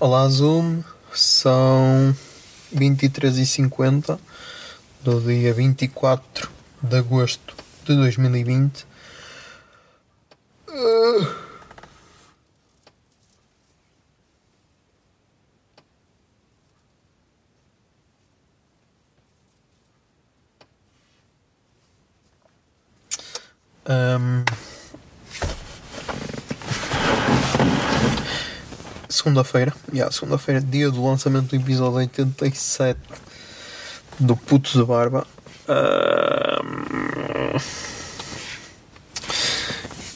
Olá Zoom, são 23h50 do dia 24 de agosto de 2020. Ah. Ahm. Segunda-feira, yeah, segunda-feira, dia do lançamento do episódio 87 do Puto de Barba. Ahm,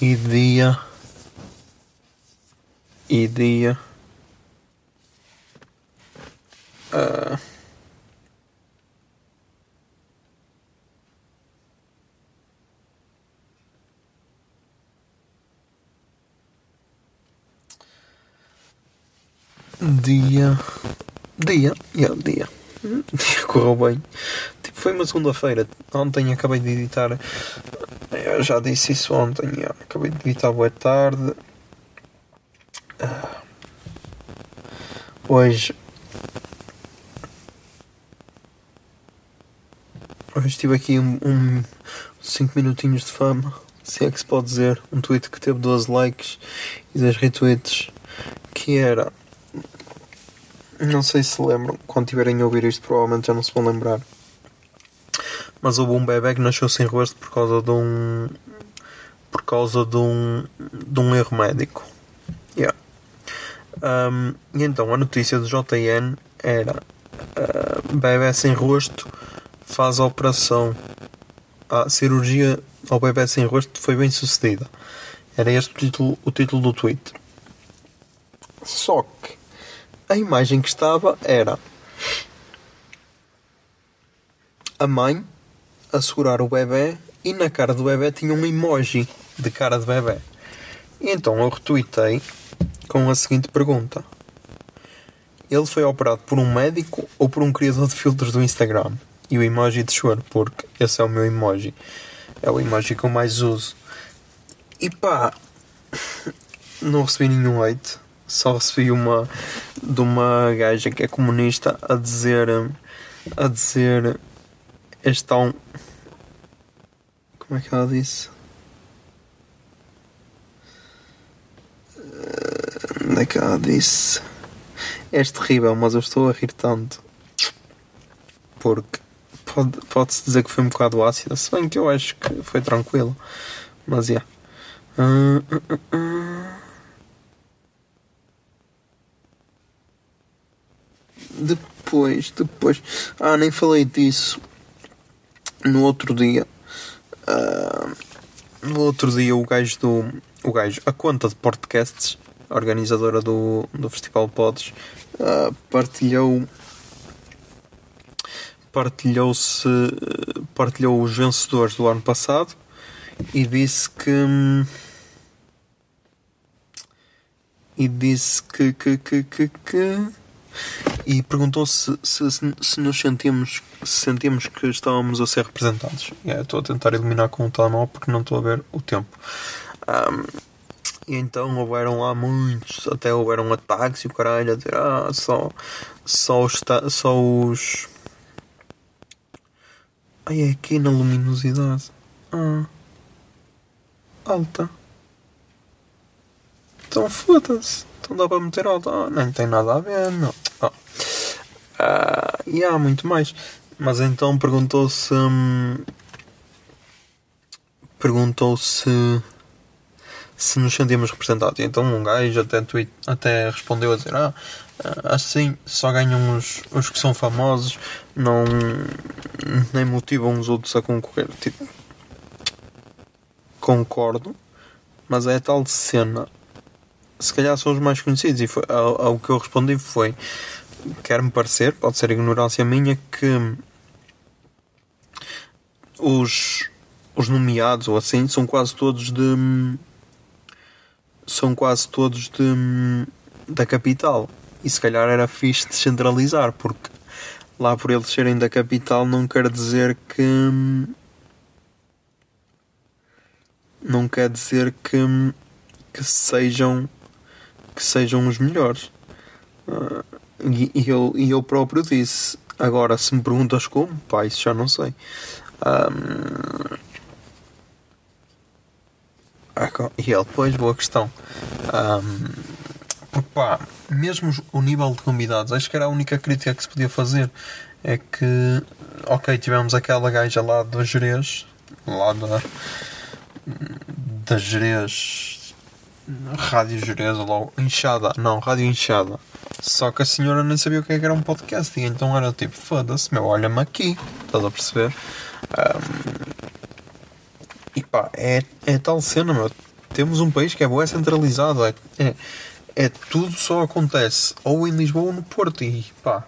E dia. E dia. Dia. Dia, yeah, dia. Hum, Dia correu bem. Tipo, foi uma segunda-feira. Ontem acabei de editar. Eu já disse isso ontem. yeah, Acabei de editar boa tarde. Ah. Hoje. Hoje tive aqui um, um 5 minutinhos de fama. Se é que se pode dizer. Um tweet que teve 12 likes e 10 retweets. Que era. Não sei se lembram, quando tiverem a ouvir isto, provavelmente já não se vão lembrar. Mas houve um bebê que nasceu sem rosto por causa de um. por causa de um. de um erro médico. Yeah. Um, e então a notícia do JN era: uh, bebê sem rosto faz a operação. A cirurgia ao bebê sem rosto foi bem sucedida. Era este o título, o título do tweet. Só que a imagem que estava era a mãe a segurar o bebê e na cara do bebê tinha um emoji de cara de bebê. E então eu retuitei com a seguinte pergunta: Ele foi operado por um médico ou por um criador de filtros do Instagram? E o emoji de choro, porque esse é o meu emoji. É o emoji que eu mais uso. E pá, não recebi nenhum hate. Só recebi uma de uma gaja que é comunista a dizer a dizer este tão como é que ela disse? Eh, Onde é que ela disse? És terrível, mas eu estou a rir tanto. Porque pode- pode-se dizer que foi um bocado ácida, se bem que eu acho que foi tranquilo. Mas é. Hum, hum, hum, hum. Depois, depois. Ah, nem falei disso. No outro dia. ah, no outro dia o gajo do. O gajo, a conta de podcasts, a organizadora do, do Festival Pods, ah, partilhou. Partilhou-se. Partilhou os vencedores do ano passado e disse que. E disse que. que, que, que, que e perguntou se, se, se nos sentimos, se sentimos que estávamos a ser representados. Eu Estou a tentar eliminar com o telemóvel porque não estou a ver o tempo. Ahm, e então houveram lá muitos, até houveram ataques e o caralho a dizer ah, só, só os, só os. Ai, é aqui na luminosidade. Ah, alta. Então foda-se. Então dá para meter alta. Ah, nem tem nada a ver, não. Ah. e há muito mais. Mas então perguntou se. hum, perguntou se. nos sentimos representados. E então um gajo até, tweet, até respondeu a dizer: Ah, assim só ganham os, os que são famosos, não. nem motivam os outros a concorrer. Tipo, concordo, mas é tal cena. Se calhar são os mais conhecidos. E foi, ao, ao que eu respondi foi: quer-me parecer, pode ser ignorância minha, que os, os nomeados ou assim são quase todos de. são quase todos de. da capital. E se calhar era fixe descentralizar, porque lá por eles serem da capital não quer dizer que. não quer dizer que. que sejam. que sejam os melhores. Ah, e, e eu, e eu próprio disse. Agora, se me perguntas como, pá, isso já não sei. Ahm, agora- e ele, pois, boa questão. Ahm, porque, pá, mesmo o nível de convidados, acho que era a única crítica que se podia fazer. É que, ok, tivemos aquela gaja lá do Jerez, lá da, da Jerez, Rádio Jerez, logo, inchada, não, Rádio Inchada. Só que a senhora nem sabia o que é que era um podcast, e então era tipo, foda-se, meu, olha-me aqui, estás a perceber? Ahm, e pá, é, é tal cena, meu. Temos um país que é boa, centralizado, é, é, é tudo só acontece ou em Lisboa ou no Porto, e pá,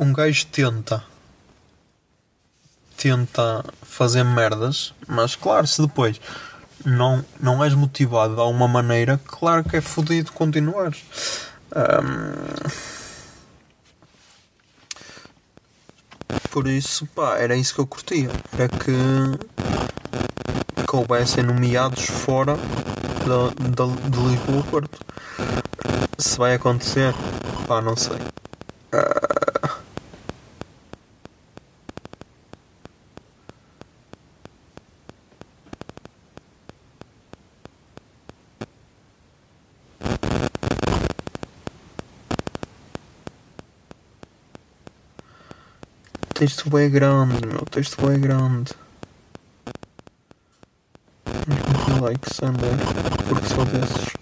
um gajo tenta tenta fazer merdas, mas claro, se depois não, não és motivado de alguma maneira, claro que é fodido continuar. por isso, pá, era isso que eu curtia. Era que, houvessem nomeados fora da, da, de Lisboa Porto. Se vai acontecer, pá, não sei. Texto é grande, meu. Texto é grande. Meter likes, André. Porque só desses.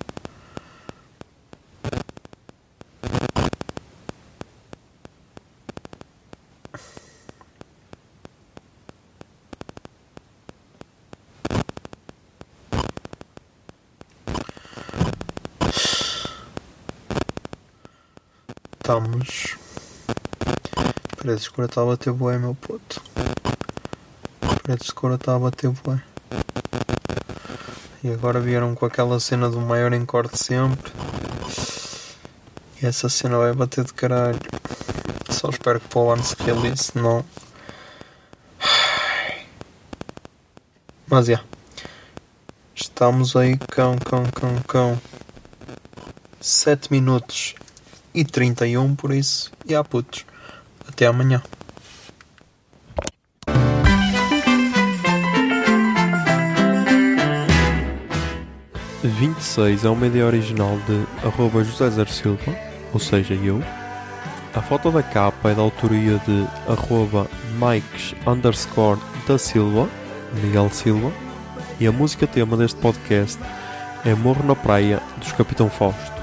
Estamos. Paredes de a bater bué, meu puto. Paredes de a bater bué. E agora vieram com aquela cena do maior encore de sempre. E essa cena vai bater de caralho. Só espero que para o ano se realize, não. Mas já. Estamos aí, cão, cão, cão, cão. 7 minutos e 31, por isso. E há putos. Até amanhã. de 26 é uma ideia original de arroba José Zer Silva, ou seja, eu. A foto da capa é da autoria de arroba Mikes underscore da Silva, Miguel Silva. E a música tema deste podcast é Morro na Praia, dos Capitão Fausto.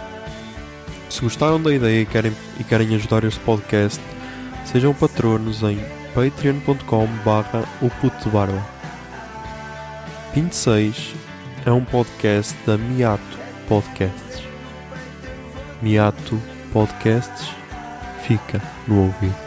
Se gostaram da ideia e querem, e querem ajudar este podcast, sejam patronos em patreon.com barra o puto barba. 26 é um podcast da Miato Podcasts. Miato Podcasts fica no ouvido.